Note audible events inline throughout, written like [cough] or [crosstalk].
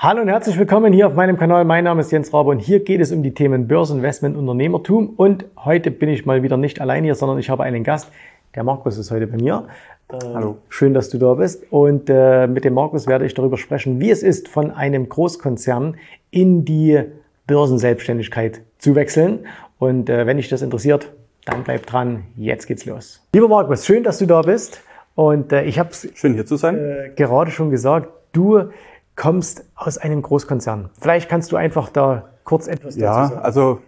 Hallo und herzlich willkommen hier auf meinem Kanal. Mein Name ist Jens Rabe und hier geht es um die Themen Börseninvestment, Unternehmertum. Und heute bin ich mal wieder nicht allein hier, sondern ich habe einen Gast. Der Markus ist heute bei mir. Äh, Hallo. Schön, dass du da bist. Und äh, mit dem Markus werde ich darüber sprechen, wie es ist, von einem Großkonzern in die Börsenselbstständigkeit zu wechseln. Und äh, wenn dich das interessiert, dann bleib dran. Jetzt geht's los. Lieber Markus, schön, dass du da bist. Und äh, ich habe es schön hier zu sein. Gerade schon gesagt. Du kommst aus einem Großkonzern. Vielleicht kannst du einfach da kurz etwas dazu ja, sagen. Ja, also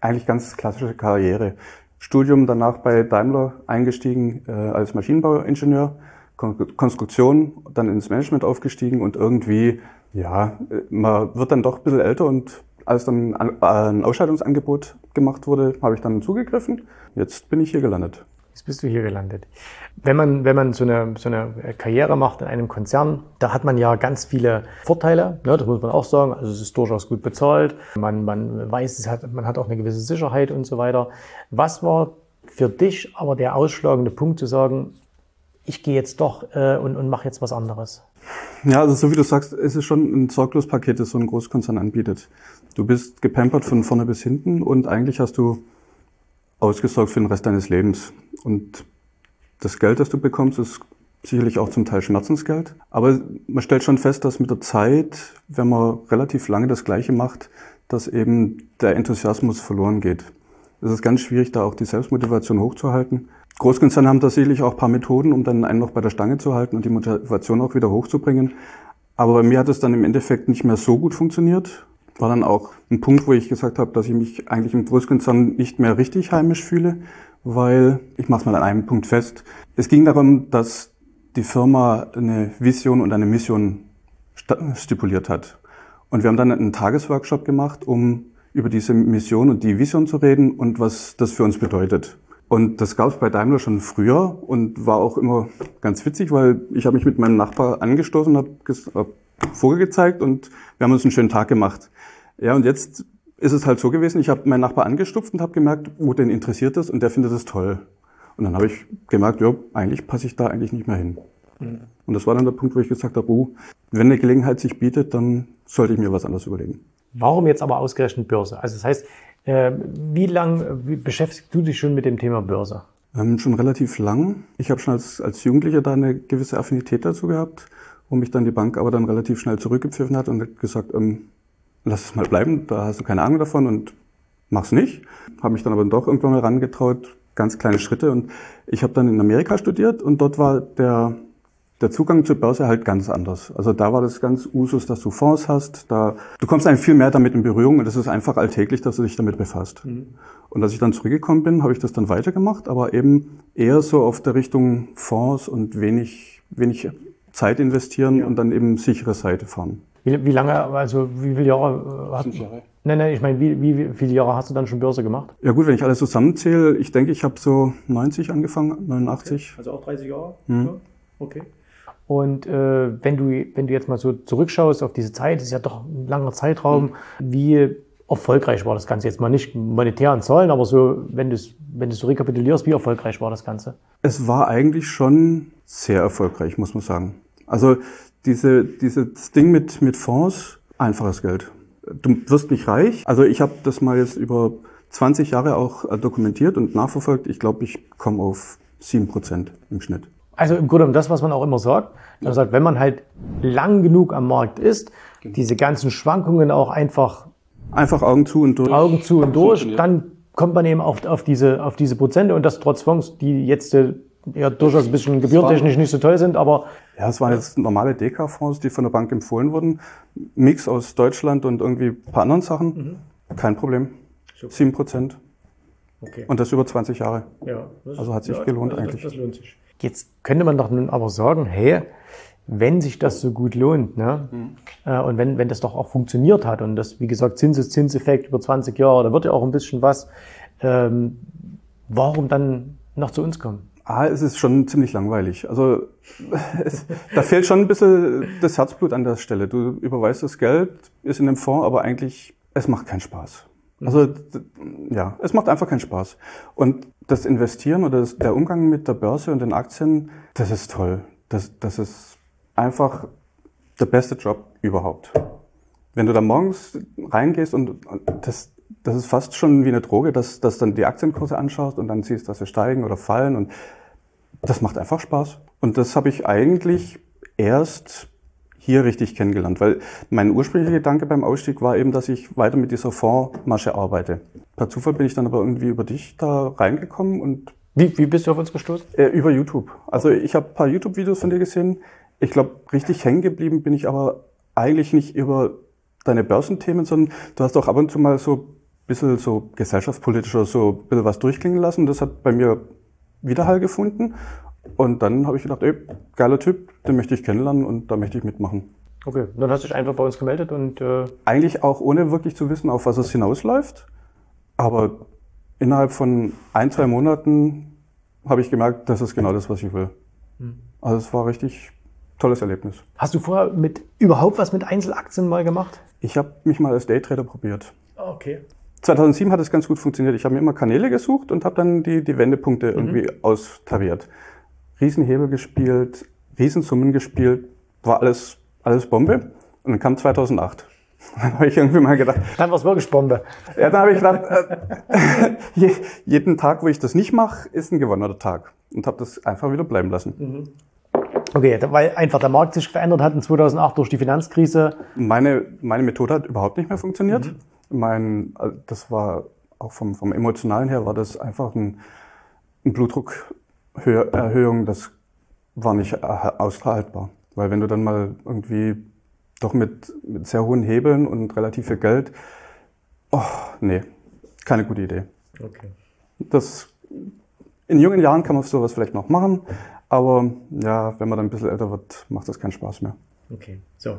eigentlich ganz klassische Karriere. Studium danach bei Daimler eingestiegen äh, als Maschinenbauingenieur, Kon Konstruktion, dann ins Management aufgestiegen und irgendwie, ja, man wird dann doch ein bisschen älter und als dann ein Ausscheidungsangebot gemacht wurde, habe ich dann zugegriffen. Jetzt bin ich hier gelandet. Jetzt bist du hier gelandet. Wenn man, wenn man so eine, so eine Karriere macht in einem Konzern, da hat man ja ganz viele Vorteile. Ne, das muss man auch sagen. Also es ist durchaus gut bezahlt. Man, man weiß, es hat, man hat auch eine gewisse Sicherheit und so weiter. Was war für dich aber der ausschlagende Punkt zu sagen, ich gehe jetzt doch äh, und, und mache jetzt was anderes? Ja, also so wie du sagst, es ist schon ein Sorglospaket, das so ein Großkonzern anbietet. Du bist gepampert von vorne bis hinten und eigentlich hast du ausgesorgt für den Rest deines Lebens. Und das Geld, das du bekommst, ist sicherlich auch zum Teil Schmerzensgeld. Aber man stellt schon fest, dass mit der Zeit, wenn man relativ lange das Gleiche macht, dass eben der Enthusiasmus verloren geht. Es ist ganz schwierig, da auch die Selbstmotivation hochzuhalten. Großkonzerne haben da sicherlich auch ein paar Methoden, um dann einen noch bei der Stange zu halten und die Motivation auch wieder hochzubringen. Aber bei mir hat es dann im Endeffekt nicht mehr so gut funktioniert war dann auch ein Punkt, wo ich gesagt habe, dass ich mich eigentlich im Großkonzern nicht mehr richtig heimisch fühle, weil ich mache es mal an einem Punkt fest. Es ging darum, dass die Firma eine Vision und eine Mission stipuliert hat. Und wir haben dann einen Tagesworkshop gemacht, um über diese Mission und die Vision zu reden und was das für uns bedeutet. Und das gab es bei Daimler schon früher und war auch immer ganz witzig, weil ich habe mich mit meinem Nachbar angestoßen, habe hab Vogel gezeigt und wir haben uns einen schönen Tag gemacht. Ja, und jetzt ist es halt so gewesen, ich habe meinen Nachbar angestupft und habe gemerkt, wo den interessiert das und der findet das toll. Und dann habe ich gemerkt, ja, eigentlich passe ich da eigentlich nicht mehr hin. Mhm. Und das war dann der Punkt, wo ich gesagt habe, oh, wenn eine Gelegenheit sich bietet, dann sollte ich mir was anderes überlegen. Warum jetzt aber ausgerechnet Börse? Also das heißt, äh, wie lange beschäftigst du dich schon mit dem Thema Börse? Ähm, schon relativ lang. Ich habe schon als, als Jugendlicher da eine gewisse Affinität dazu gehabt, wo mich dann die Bank aber dann relativ schnell zurückgepfiffen hat und hat gesagt, ähm, lass es mal bleiben, da hast du keine Ahnung davon und mach's nicht. Habe mich dann aber doch irgendwann mal rangetraut, ganz kleine Schritte. Und ich habe dann in Amerika studiert und dort war der, der Zugang zur Börse halt ganz anders. Also da war das ganz Usus, dass du Fonds hast. Da, du kommst eigentlich viel mehr damit in Berührung und es ist einfach alltäglich, dass du dich damit befasst. Mhm. Und als ich dann zurückgekommen bin, habe ich das dann weitergemacht, aber eben eher so auf der Richtung Fonds und wenig, wenig Zeit investieren ja. und dann eben sichere Seite fahren. Wie, wie lange, also wie viele Jahre äh, hast Fünf Jahre. Nein, nein, ich meine, wie, wie viele Jahre hast du dann schon Börse gemacht? Ja gut, wenn ich alles zusammenzähle, ich denke, ich habe so 90 angefangen, 89. Okay. Also auch 30 Jahre? Mhm. Ja. Okay. Und äh, wenn, du, wenn du jetzt mal so zurückschaust auf diese Zeit, das ist ja doch ein langer Zeitraum, mhm. wie erfolgreich war das Ganze? Jetzt mal nicht monetär an Zahlen, aber so, wenn du es wenn du's so rekapitulierst, wie erfolgreich war das Ganze? Es war eigentlich schon sehr erfolgreich, muss man sagen. Also diese, dieses Ding mit, mit Fonds, einfaches Geld. Du wirst nicht reich. Also ich habe das mal jetzt über 20 Jahre auch äh, dokumentiert und nachverfolgt. Ich glaube, ich komme auf 7% im Schnitt. Also im Grunde genommen das, was man auch immer sagt. Man sagt, wenn man halt lang genug am Markt ist, diese ganzen Schwankungen auch einfach Einfach Augen zu und durch. Augen zu und durch, dann kommt man eben auf, auf, diese, auf diese Prozente und das trotz Fonds, die jetzt äh, ja durchaus ein bisschen gebührentechnisch nicht so toll sind, aber Ja, es waren jetzt normale DK-Fonds, die von der Bank empfohlen wurden. Mix aus Deutschland und irgendwie ein paar anderen Sachen. Kein Problem. Sieben Prozent. okay. Und das über 20 Jahre. Ja, das, Also hat sich gelohnt eigentlich. lohnt sich. Jetzt könnte man doch nun aber sagen, hey, wenn sich das so gut lohnt, ne, äh, und wenn, wenn das doch auch funktioniert hat und das, wie gesagt, Zinseszinseffekt über 20 Jahre, da wird ja auch ein bisschen was, ähm, warum dann noch zu uns kommen? Ah, es ist schon ziemlich langweilig. Also [laughs] es, da fehlt schon ein bisschen das Herzblut an der Stelle. Du überweist das Geld, ist in dem Fonds, aber eigentlich, es macht keinen Spaß. Also d- ja, es macht einfach keinen Spaß. Und das Investieren oder das, der Umgang mit der Börse und den Aktien, das ist toll. Das, das ist einfach der beste Job überhaupt. Wenn du da morgens reingehst und, und das, das ist fast schon wie eine Droge, dass, dass dann die Aktienkurse anschaust und dann siehst, dass sie steigen oder fallen und das macht einfach Spaß. Und das habe ich eigentlich erst hier richtig kennengelernt, weil mein ursprünglicher Gedanke beim Ausstieg war eben, dass ich weiter mit dieser Fondsmasche arbeite. Per Zufall bin ich dann aber irgendwie über dich da reingekommen und Wie, wie bist du auf uns gestoßen? äh, über YouTube. Also ich habe ein paar YouTube-Videos von dir gesehen. Ich glaube, richtig hängen geblieben bin ich aber eigentlich nicht über deine Börsenthemen, sondern du hast auch ab und zu mal so ein bisschen so gesellschaftspolitisch oder so ein bisschen was durchklingen lassen. Das hat bei mir Widerhall gefunden. Und dann habe ich gedacht, ey, geiler Typ, den möchte ich kennenlernen und da möchte ich mitmachen. Okay, dann hast du dich einfach bei uns gemeldet und äh, Eigentlich auch ohne wirklich zu wissen, auf was es hinausläuft. Aber innerhalb von ein, zwei Monaten habe ich gemerkt, das ist genau das, was ich will. Also es war richtig tolles Erlebnis. hast du vorher mit überhaupt was mit Einzelaktien mal gemacht? Ich habe mich mal als Daytrader probiert. Okay. 2007 hat es ganz gut funktioniert. Ich habe mir immer Kanäle gesucht und habe dann die, die Wendepunkte irgendwie austariert. Riesenhebel gespielt, Riesensummen gespielt, war alles, alles Bombe. Und dann kam 2008. [laughs] Dann habe ich irgendwie mal gedacht, Dann war es wirklich Bombe. Ja, dann habe ich gedacht, äh, [laughs] je, jeden Tag, wo ich das nicht mache, ist ein gewonnener Tag. Und habe das einfach wieder bleiben lassen. Okay, weil einfach der Markt sich verändert hat in 2008 durch die Finanzkrise. Meine, meine Methode hat überhaupt nicht mehr funktioniert. Mein, äh, das war auch vom, vom Emotionalen her, war das einfach ein, ein Blutdruckerhöhung, das war nicht aushaltbar. Weil wenn du dann mal irgendwie doch mit, mit sehr hohen Hebeln und relativ viel Geld, oh, nee, keine gute Idee. Okay. Das, in jungen Jahren kann man sowas vielleicht noch machen, aber ja, wenn man dann ein bisschen älter wird, macht das keinen Spaß mehr. Okay. So.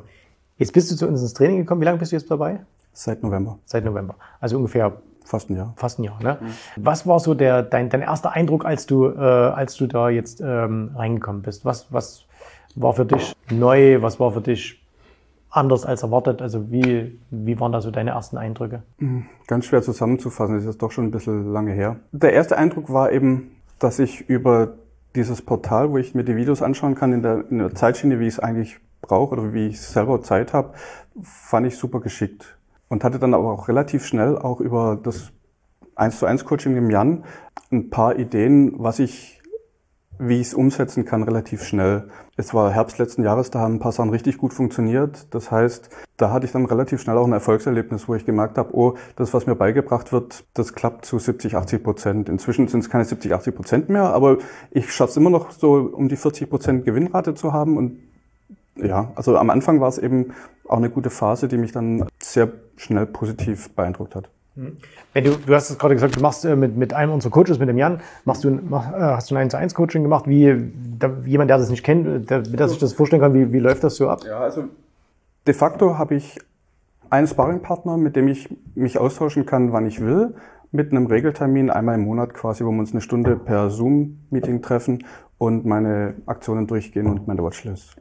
Jetzt bist du zu uns ins Training gekommen. Wie lange bist du jetzt dabei? Seit November, Seit November. Also ungefähr fast ein Jahr. fast ein Jahr. Ne? Was war so der, dein, dein erster Eindruck, als du, äh, als du da jetzt ähm, reingekommen bist? Was, was war für dich neu? Was war für dich anders als erwartet? Also wie, wie waren da so deine ersten Eindrücke? Ganz schwer zusammenzufassen, das ist doch schon ein bisschen lange her. Der erste Eindruck war eben, dass ich über dieses Portal, wo ich mir die Videos anschauen kann, in der, in der Zeitschiene, wie ich es eigentlich brauche oder wie ich selber Zeit habe, fand ich super geschickt. Und hatte dann aber auch relativ schnell auch über das 1 zu 1 Coaching im Jan ein paar Ideen, was ich, wie ich es umsetzen kann, relativ schnell. Es war Herbst letzten Jahres, da haben ein paar Sachen richtig gut funktioniert. Das heißt, da hatte ich dann relativ schnell auch ein Erfolgserlebnis, wo ich gemerkt habe, oh, das, was mir beigebracht wird, das klappt zu 70, 80 Prozent. Inzwischen sind es keine 70, 80 Prozent mehr, aber ich schaffe es immer noch so, um die 40 Prozent Gewinnrate zu haben und ja, also am Anfang war es eben auch eine gute Phase, die mich dann sehr schnell positiv beeindruckt hat. Wenn du, du hast es gerade gesagt, du machst äh, mit, mit einem unserer Coaches, mit dem Jan, machst du, mach, äh, hast du ein 1 zu 1 Coaching gemacht. Wie, da, jemand, der das nicht kennt, äh, der, der sich das vorstellen kann, wie, wie läuft das so ab? Ja, also de facto habe ich einen Sparringpartner, mit dem ich mich austauschen kann, wann ich will, mit einem Regeltermin einmal im Monat quasi, wo wir uns eine Stunde per Zoom-Meeting treffen und meine Aktionen durchgehen und meine Watchlist.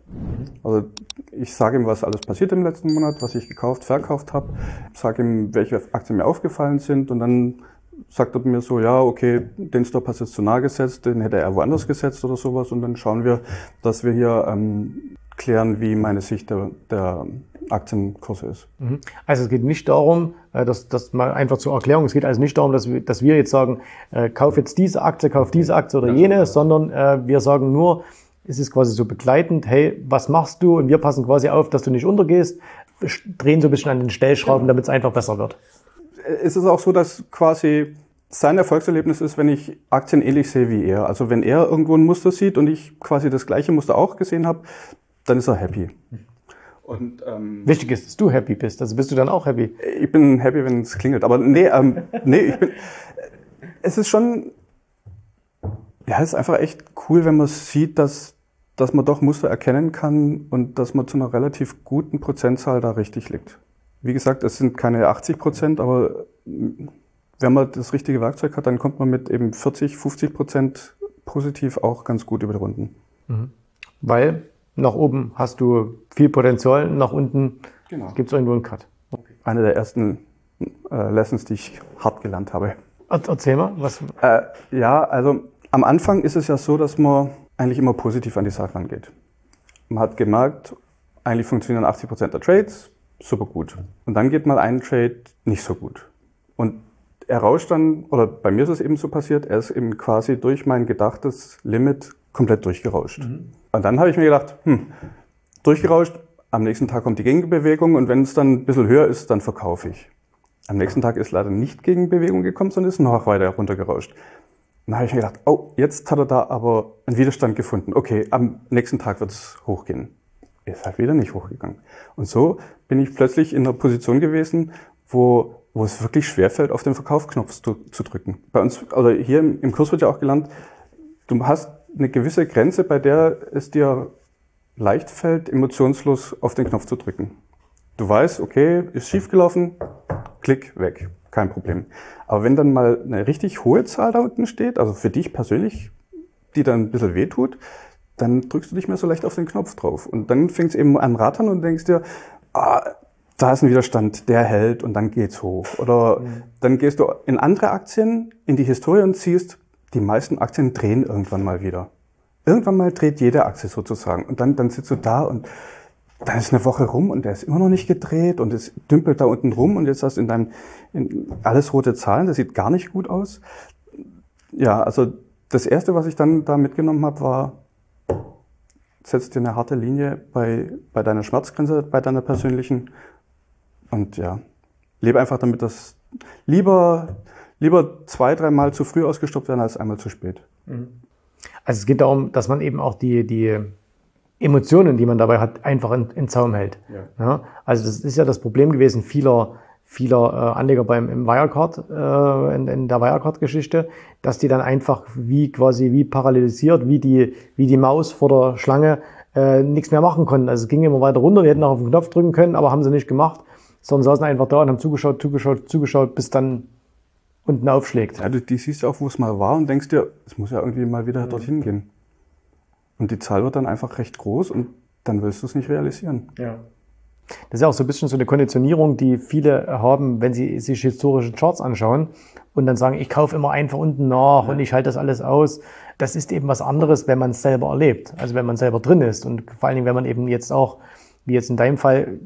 Also ich sage ihm, was alles passiert im letzten Monat, was ich gekauft, verkauft habe, sage ihm, welche Aktien mir aufgefallen sind und dann sagt er mir so, ja, okay, den Stop hast du jetzt zu nah gesetzt, den hätte er woanders gesetzt oder sowas und dann schauen wir, dass wir hier ähm, klären, wie meine Sicht der, der Aktienkurse ist. Mhm. Also es geht nicht darum, äh, dass das mal einfach zur Erklärung, es geht also nicht darum, dass wir, dass wir jetzt sagen, äh, kauf jetzt diese Aktie, kauf diese Aktie oder jene, sondern äh, wir sagen nur, ist es quasi so begleitend, hey, was machst du? Und wir passen quasi auf, dass du nicht untergehst, drehen so ein bisschen an den Stellschrauben, damit es einfach besser wird. Es ist auch so, dass quasi sein Erfolgserlebnis ist, wenn ich Aktien ähnlich sehe wie er. Also wenn er irgendwo ein Muster sieht und ich quasi das gleiche Muster auch gesehen habe, dann ist er happy. Und, ähm, Wichtig ist, dass du happy bist. Also bist du dann auch happy? Ich bin happy, wenn es klingelt. Aber nee, ähm, nee, ich bin. Es ist schon. Ja, es ist einfach echt cool, wenn man sieht, dass, dass man doch Muster erkennen kann und dass man zu einer relativ guten Prozentzahl da richtig liegt. Wie gesagt, es sind keine 80 Prozent, aber wenn man das richtige Werkzeug hat, dann kommt man mit eben 40, 50 Prozent positiv auch ganz gut über die Runden. Mhm. Weil nach oben hast du viel Potenzial, nach unten genau. gibt es irgendwo einen Cut. Okay. Eine der ersten äh, Lessons, die ich hart gelernt habe. Erzähl mal, was? Äh, ja, also am Anfang ist es ja so, dass man eigentlich immer positiv an die Sache rangeht. Man hat gemerkt, eigentlich funktionieren 80 Prozent der Trades super gut. Und dann geht mal ein Trade nicht so gut. Und er rauscht dann, oder bei mir ist es eben so passiert, er ist eben quasi durch mein gedachtes Limit komplett durchgerauscht. Mhm. Und dann habe ich mir gedacht, hm, durchgerauscht, am nächsten Tag kommt die Gegenbewegung und wenn es dann ein bisschen höher ist, dann verkaufe ich. Am nächsten Tag ist leider nicht Gegenbewegung gekommen, sondern ist noch weiter runtergerauscht. Dann habe ich mir gedacht, oh, jetzt hat er da aber einen Widerstand gefunden. Okay, am nächsten Tag wird es hochgehen. Ist halt wieder nicht hochgegangen. Und so bin ich plötzlich in einer Position gewesen, wo wo es wirklich schwerfällt, auf den Verkaufsknopf zu, zu, drücken. Bei uns, also hier im, im Kurs wird ja auch gelernt, du hast eine gewisse Grenze, bei der es dir leicht fällt, emotionslos auf den Knopf zu drücken. Du weißt, okay, ist schiefgelaufen, klick weg, kein Problem. Aber wenn dann mal eine richtig hohe Zahl da unten steht, also für dich persönlich, die dann ein bisschen wehtut, dann drückst du nicht mehr so leicht auf den Knopf drauf. Und dann fängt es eben an rattern und denkst dir, ah, da ist ein Widerstand, der hält und dann geht's hoch. Oder mhm. dann gehst du in andere Aktien, in die Historie und siehst, die meisten Aktien drehen irgendwann mal wieder. Irgendwann mal dreht jede Aktie sozusagen. Und dann, dann sitzt du da und dann ist eine Woche rum und der ist immer noch nicht gedreht und es dümpelt da unten rum und jetzt hast du in deinem, in alles rote Zahlen, das sieht gar nicht gut aus. Ja, also das erste, was ich dann da mitgenommen habe, war, setz dir eine harte Linie bei, bei deiner Schmerzgrenze, bei deiner persönlichen und ja, lebe einfach damit, dass lieber, lieber zwei, dreimal zu früh ausgestoppt werden als einmal zu spät. Mhm. Also es geht darum, dass man eben auch die, die Emotionen, die man dabei hat, einfach in, in Zaum hält. Ja. ja. Also das ist ja das Problem gewesen vieler, vieler äh, Anleger beim im Wirecard, äh, in, in der Wirecard-Geschichte, dass die dann einfach wie quasi wie paralysiert, wie die, wie die Maus vor der Schlange äh, nichts mehr machen konnten. Also es ging immer weiter runter, die hätten auch auf den Knopf drücken können, aber haben sie nicht gemacht sondern saßen einfach da und haben zugeschaut, zugeschaut, zugeschaut, bis dann unten aufschlägt. Ja, du die siehst ja auch, wo es mal war und denkst dir, es muss ja irgendwie mal wieder mhm. dorthin gehen. Und die Zahl wird dann einfach recht groß und dann willst du es nicht realisieren. Ja. Das ist ja auch so ein bisschen so eine Konditionierung, die viele haben, wenn sie sich historische Charts anschauen und dann sagen, ich kaufe immer einfach unten nach ja. und ich halte das alles aus. Das ist eben was anderes, wenn man es selber erlebt. Also wenn man selber drin ist und vor allen Dingen, wenn man eben jetzt auch, wie jetzt in deinem Fall,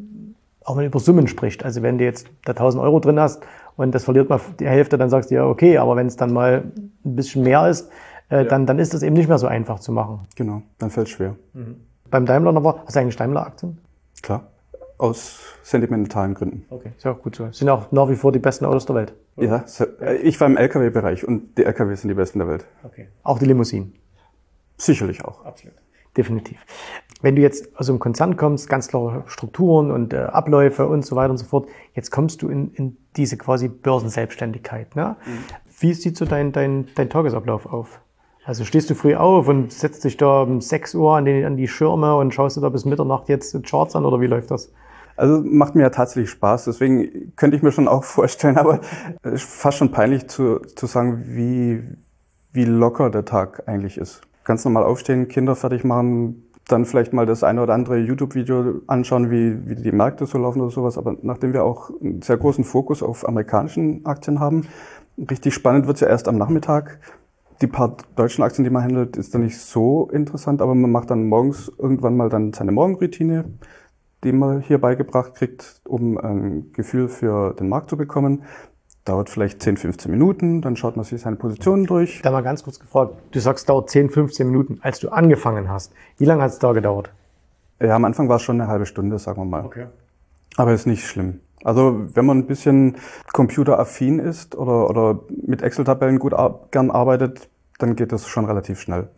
auch mal über Summen spricht. Also wenn du jetzt da 1000 Euro drin hast und das verliert mal die Hälfte, dann sagst du ja, okay, aber wenn es dann mal ein bisschen mehr ist, äh, ja. dann, dann ist das eben nicht mehr so einfach zu machen. Genau, dann fällt es schwer. Mhm. Beim Daimler noch war, hast du eigentlich Daimler-Aktien? Klar, aus sentimentalen Gründen. Okay, ist ja auch gut so. Sind auch nach wie vor die besten Autos der Welt. Oder? Ja, äh, ich war im LKW-Bereich und die LKW sind die besten der Welt. Okay. Auch die Limousinen? Sicherlich auch. Absolut. Definitiv. Wenn du jetzt aus einem Konzern kommst, ganz klare Strukturen und äh, Abläufe und so weiter und so fort, jetzt kommst du in, in diese quasi Börsenselbstständigkeit. Ne? Mhm. Wie sieht so dein, dein, dein Tagesablauf auf? Also stehst du früh auf und setzt dich da um 6 Uhr an die, an die Schirme und schaust du da bis Mitternacht jetzt Charts an oder wie läuft das? Also macht mir ja tatsächlich Spaß, deswegen könnte ich mir schon auch [laughs] vorstellen, aber es ist fast schon peinlich zu, zu sagen, wie, wie locker der Tag eigentlich ist. Ganz normal aufstehen, Kinder fertig machen, dann vielleicht mal das eine oder andere YouTube-Video anschauen, wie, wie die Märkte so laufen oder sowas. Aber nachdem wir auch einen sehr großen Fokus auf amerikanischen Aktien haben, richtig spannend wird's ja erst am Nachmittag. Die paar deutschen Aktien, die man handelt, ist dann nicht so interessant, aber man macht dann morgens irgendwann mal dann seine Morgenroutine, die man hier beigebracht kriegt, um ein Gefühl für den Markt zu bekommen. Dauert vielleicht 10, 15 Minuten, dann schaut man sich seine Positionen durch. Da mal ganz kurz gefragt, du sagst, dauert 10, 15 Minuten, als du angefangen hast. Wie lange hat es da gedauert? Ja, am Anfang war es schon eine halbe Stunde, sagen wir mal. Okay. Aber ist nicht schlimm. Also wenn man ein bisschen computeraffin ist oder, oder mit Excel-Tabellen gut ar gern arbeitet, dann geht das schon relativ schnell.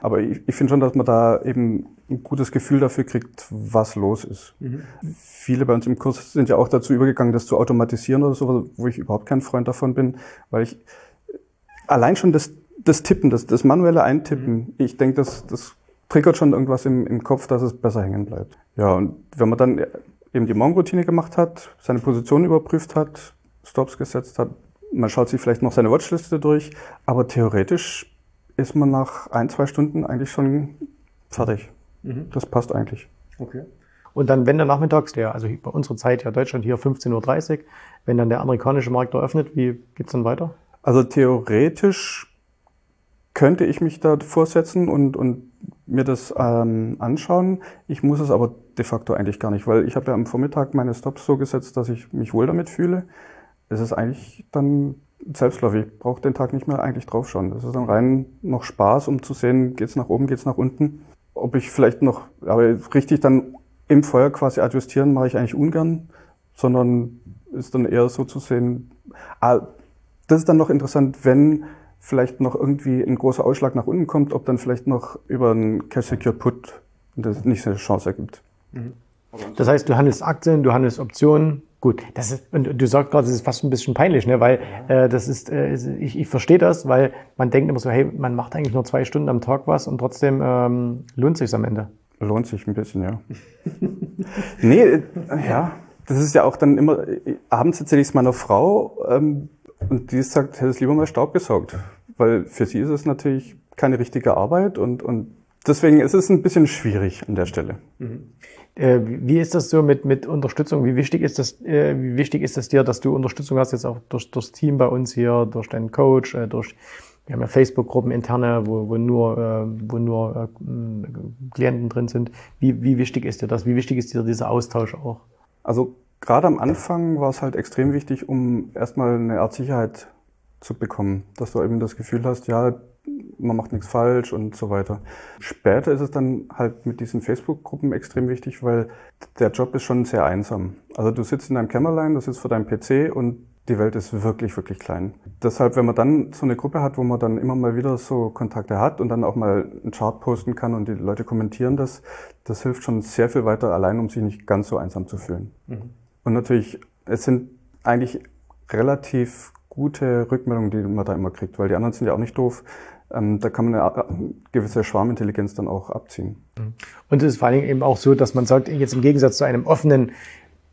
Aber ich, ich finde schon, dass man da eben ein gutes Gefühl dafür kriegt, was los ist. Mhm. Viele bei uns im Kurs sind ja auch dazu übergegangen, das zu automatisieren oder so, wo ich überhaupt kein Freund davon bin, weil ich allein schon das, das Tippen, das, das manuelle Eintippen, mhm. ich denke, das, das triggert schon irgendwas im, im Kopf, dass es besser hängen bleibt. Ja, und wenn man dann eben die Morgenroutine gemacht hat, seine Position überprüft hat, Stops gesetzt hat, man schaut sich vielleicht noch seine Watchliste durch, aber theoretisch ist man nach ein, zwei Stunden eigentlich schon fertig. Mhm. Das passt eigentlich. Okay. Und dann, wenn der nachmittags, der, also bei unserer Zeit ja Deutschland hier 15.30 Uhr, wenn dann der amerikanische Markt eröffnet, wie geht's dann weiter? Also theoretisch könnte ich mich da vorsetzen und, und mir das ähm, anschauen. Ich muss es aber de facto eigentlich gar nicht, weil ich habe ja am Vormittag meine Stops so gesetzt, dass ich mich wohl damit fühle. Es ist eigentlich dann Selbstläufer. Ich brauche den Tag nicht mehr eigentlich draufschauen. Das ist dann rein noch Spaß, um zu sehen, geht's nach oben, geht's nach unten. Ob ich vielleicht noch, aber richtig dann im Feuer quasi adjustieren, mache ich eigentlich ungern, sondern ist dann eher so zu sehen. Ah, das ist dann noch interessant, wenn vielleicht noch irgendwie ein großer Ausschlag nach unten kommt, ob dann vielleicht noch über einen Cash Secure Put das nicht so eine Chance ergibt. Das heißt, du handelst Aktien, du handelst Optionen, Gut, das ist, und du sagst gerade, das ist fast ein bisschen peinlich, ne? weil äh, das ist, äh, ich, ich verstehe das, weil man denkt immer so, hey, man macht eigentlich nur zwei Stunden am Tag was und trotzdem ähm, lohnt sich am Ende. Lohnt sich ein bisschen, ja. [laughs] nee, äh, ja, das ist ja auch dann immer, abends erzähle ich es meiner Frau ähm, und die sagt, hätte es lieber mal Staub gesaugt, weil für sie ist es natürlich keine richtige Arbeit und, und deswegen ist es ein bisschen schwierig an der Stelle. Mhm. Äh, wie ist das so mit, mit Unterstützung? Wie wichtig ist das, äh, wie wichtig ist das dir, dass du Unterstützung hast, jetzt auch durch, durchs Team bei uns hier, durch deinen Coach, äh, durch, wir haben ja Facebook-Gruppen interne, wo, wo nur, wo nur Klienten drin sind. Wie, wie wichtig ist dir das? Wie wichtig ist dir dieser Austausch auch? Also gerade am Anfang war es halt extrem wichtig, um erstmal eine Art Sicherheit zu bekommen, dass du eben das Gefühl hast, ja, man macht nichts falsch und so weiter. Später ist es dann halt mit diesen Facebook-Gruppen extrem wichtig, weil der Job ist schon sehr einsam. Also du sitzt in deinem Kämmerlein, du sitzt vor deinem PC und die Welt ist wirklich, wirklich klein. Deshalb, wenn man dann so eine Gruppe hat, wo man dann immer mal wieder so Kontakte hat und dann auch mal einen Chart posten kann und die Leute kommentieren das, das hilft schon sehr viel weiter allein, um sich nicht ganz so einsam zu fühlen. Mhm. Und natürlich, es sind eigentlich relativ gute Rückmeldungen, die man da immer kriegt, weil die anderen sind ja auch nicht doof. Ähm, da kann man eine gewisse Schwarmintelligenz dann auch abziehen. Mhm. Und es ist vor allen Dingen eben auch so, dass man sagt, jetzt im Gegensatz zu einem offenen,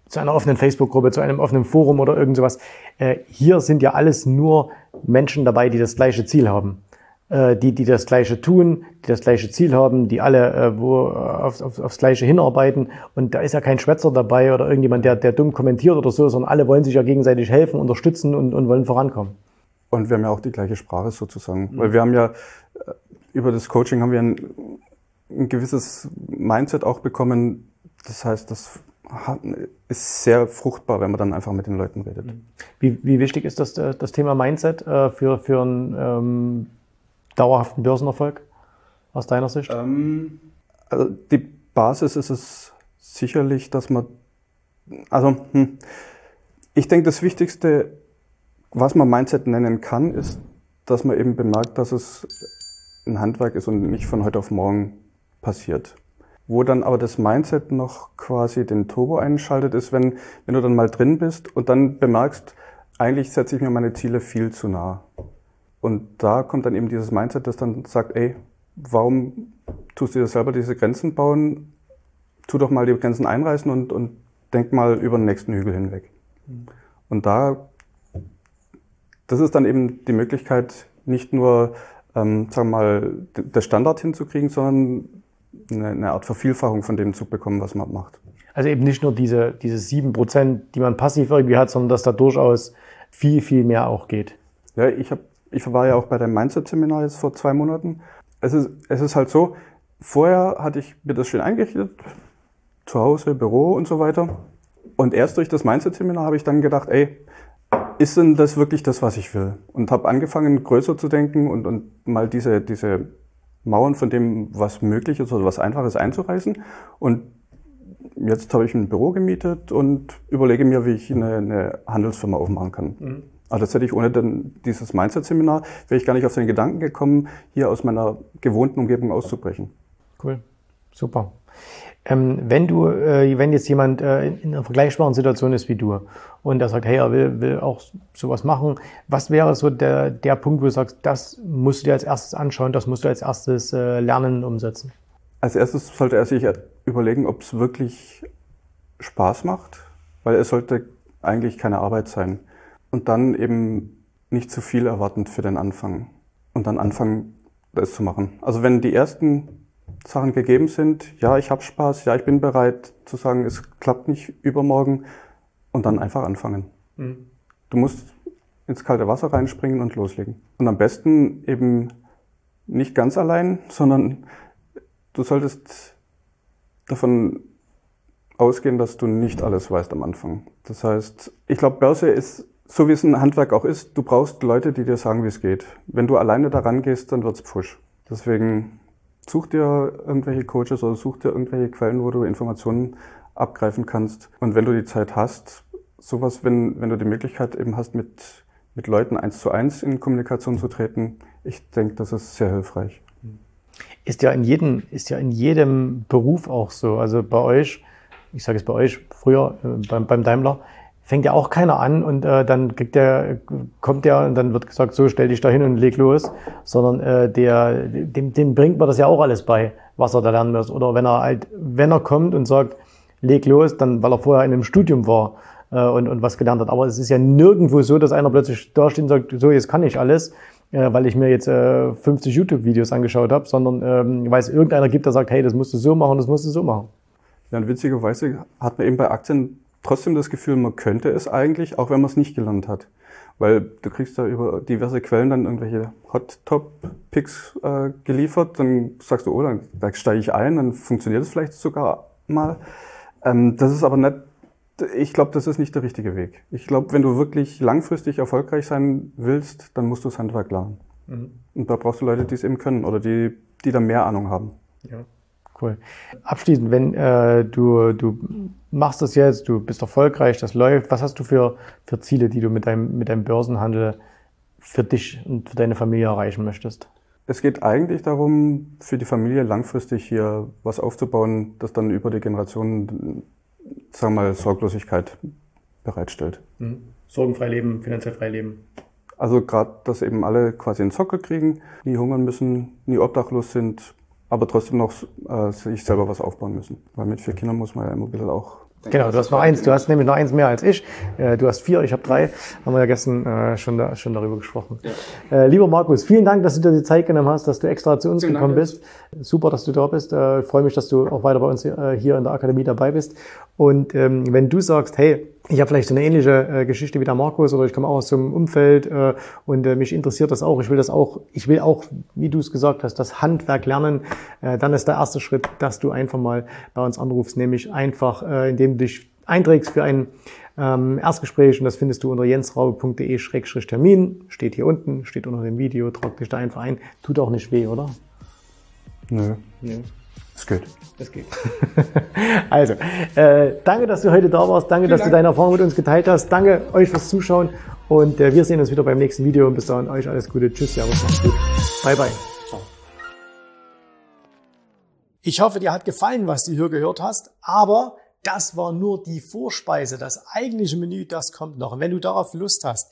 zu einer offenen Facebook-Gruppe, zu einem offenen Forum oder irgend sowas, äh, hier sind ja alles nur Menschen dabei, die das gleiche Ziel haben. Äh, die, die das Gleiche tun, die das gleiche Ziel haben, die alle äh, wo, auf, auf, aufs Gleiche hinarbeiten. Und da ist ja kein Schwätzer dabei oder irgendjemand, der, der dumm kommentiert oder so, sondern alle wollen sich ja gegenseitig helfen, unterstützen und, und wollen vorankommen. Und wir haben ja auch die gleiche Sprache sozusagen. Mhm. Weil wir haben ja, äh, über das Coaching haben wir ein, ein gewisses Mindset auch bekommen. Das heißt, das ist sehr fruchtbar, wenn man dann einfach mit den Leuten redet. Mhm. Wie, wie wichtig ist das, äh, das Thema Mindset äh, für, für einen ähm, dauerhaften Börsenerfolg aus deiner Sicht? Ähm, also die Basis ist es sicherlich, dass man, also hm, ich denke, das Wichtigste was man Mindset nennen kann, ist, dass man eben bemerkt, dass es ein Handwerk ist und nicht von heute auf morgen passiert. Wo dann aber das Mindset noch quasi den Turbo einschaltet, ist, wenn, wenn du dann mal drin bist und dann bemerkst, eigentlich setze ich mir meine Ziele viel zu nah. Und da kommt dann eben dieses Mindset, das dann sagt, ey, warum tust du dir selber diese Grenzen bauen? Tu doch mal die Grenzen einreißen und, und denk mal über den nächsten Hügel hinweg. Mhm. Und da das ist dann eben die Möglichkeit, nicht nur, ähm, sagen wir mal, das Standard hinzukriegen, sondern eine, eine Art Vervielfachung von dem zu bekommen, was man macht. Also eben nicht nur diese, diese sieben Prozent, die man passiv irgendwie hat, sondern dass da durchaus viel, viel mehr auch geht. Ja, ich, hab, ich war ja auch bei dem Mindset-Seminar jetzt vor zwei Monaten. Es ist, es ist halt so, vorher hatte ich mir das schön eingerichtet, zu Hause, Büro und so weiter. Und erst durch das Mindset-Seminar habe ich dann gedacht, ey, ist denn das wirklich das, was ich will? Und habe angefangen, größer zu denken und, und mal diese, diese Mauern von dem, was möglich ist oder was einfach ist, einzureißen. Und jetzt habe ich ein Büro gemietet und überlege mir, wie ich eine, eine Handelsfirma aufmachen kann. Mhm. Also das hätte ich ohne denn dieses Mindset-Seminar, wäre ich gar nicht auf den Gedanken gekommen, hier aus meiner gewohnten Umgebung auszubrechen. Cool, super. Ähm, wenn du, äh, wenn jetzt jemand äh, in einer vergleichbaren Situation ist wie du und der sagt, hey, er will, will auch sowas machen, was wäre so der, der Punkt, wo du sagst, das musst du dir als erstes anschauen, das musst du als erstes äh, lernen, umsetzen? Als erstes sollte er sich überlegen, ob es wirklich Spaß macht, weil es sollte eigentlich keine Arbeit sein. Und dann eben nicht zu viel erwartend für den Anfang. Und dann anfangen, das zu machen. Also wenn die ersten Sachen gegeben sind, ja, ich habe Spaß, ja, ich bin bereit zu sagen, es klappt nicht übermorgen und dann einfach anfangen. Mhm. Du musst ins kalte Wasser reinspringen und loslegen. Und am besten eben nicht ganz allein, sondern du solltest davon ausgehen, dass du nicht alles weißt am Anfang. Das heißt, ich glaube, Börse ist, so wie es ein Handwerk auch ist, du brauchst Leute, die dir sagen, wie es geht. Wenn du alleine daran gehst, dann wird's pfusch. Deswegen Such dir irgendwelche Coaches oder such dir irgendwelche Quellen, wo du Informationen abgreifen kannst. Und wenn du die Zeit hast, sowas, wenn, wenn du die Möglichkeit eben hast, mit, mit Leuten eins zu eins in Kommunikation zu treten, ich denke, das ist sehr hilfreich. Ist ja in jedem, ist ja in jedem Beruf auch so. Also bei euch, ich sage es bei euch früher äh, beim, beim Daimler, fängt ja auch keiner an und äh, dann kriegt der, kommt der und dann wird gesagt, so stell dich da hin und leg los, sondern äh, der, dem, dem bringt man das ja auch alles bei, was er da lernen muss. Oder wenn er halt, wenn er kommt und sagt, leg los, dann weil er vorher in einem Studium war äh, und, und was gelernt hat. Aber es ist ja nirgendwo so, dass einer plötzlich da steht und sagt, so jetzt kann ich alles, äh, weil ich mir jetzt äh, 50 YouTube-Videos angeschaut habe, sondern ähm, weil es irgendeiner gibt, der sagt, hey, das musst du so machen, das musst du so machen. Ja, und witzigerweise hat man eben bei Aktien trotzdem das Gefühl, man könnte es eigentlich, auch wenn man es nicht gelernt hat. Weil du kriegst da über diverse Quellen dann irgendwelche Hot-Top-Picks äh, geliefert, dann sagst du, oh, dann, da steige ich ein, dann funktioniert es vielleicht sogar mal. Ähm, das ist aber nicht, ich glaube, das ist nicht der richtige Weg. Ich glaube, wenn du wirklich langfristig erfolgreich sein willst, dann musst du das Handwerk lernen. Mhm. Und da brauchst du Leute, die es eben können oder die, die da mehr Ahnung haben. Ja. Cool. Abschließend, wenn äh, du, du machst das jetzt, du bist erfolgreich, das läuft, was hast du für, für Ziele, die du mit deinem, mit deinem Börsenhandel für dich und für deine Familie erreichen möchtest? Es geht eigentlich darum, für die Familie langfristig hier was aufzubauen, das dann über die Generationen, sagen wir mal, Sorglosigkeit bereitstellt. Mhm. Sorgenfrei leben, finanziell frei leben. Also gerade, dass eben alle quasi einen Sockel kriegen, nie hungern müssen, nie obdachlos sind, aber trotzdem noch äh, sich selber was aufbauen müssen. Weil mit vier Kindern muss man ja immer ein bisschen auch Genau, du hast noch eins, du hast nämlich noch eins mehr als ich. Äh, du hast vier, ich habe drei. Haben wir ja gestern äh, schon, da, schon darüber gesprochen. Ja. Äh, lieber Markus, vielen Dank, dass du dir die Zeit genommen hast, dass du extra zu uns vielen gekommen Dank. bist. Super, dass du da bist. Ich freue mich, dass du auch weiter bei uns hier in der Akademie dabei bist. Und ähm, wenn du sagst, hey, ich habe vielleicht so eine ähnliche äh, Geschichte wie der Markus oder ich komme auch aus so einem Umfeld äh, und äh, mich interessiert das auch. Ich will das auch, ich will auch, wie du es gesagt hast, das Handwerk lernen. Äh, dann ist der erste Schritt, dass du einfach mal bei uns anrufst, nämlich einfach, äh, indem du dich einträgst für ein ähm, Erstgespräch und das findest du unter jensraube.de-termin. Steht hier unten, steht unter dem Video, trag dich da einfach ein. Tut auch nicht weh, oder? Nö. Nö. Es geht. Es geht. [laughs] also, äh, danke, dass du heute da warst. Danke, Vielen dass Dank. du deine Erfahrung mit uns geteilt hast. Danke euch fürs Zuschauen. Und äh, wir sehen uns wieder beim nächsten Video. Und bis dahin euch alles Gute. Tschüss, Servus, macht's gut. Bye, bye. Ciao. Ich hoffe, dir hat gefallen, was du hier gehört hast. Aber das war nur die Vorspeise. Das eigentliche Menü, das kommt noch. Und wenn du darauf Lust hast,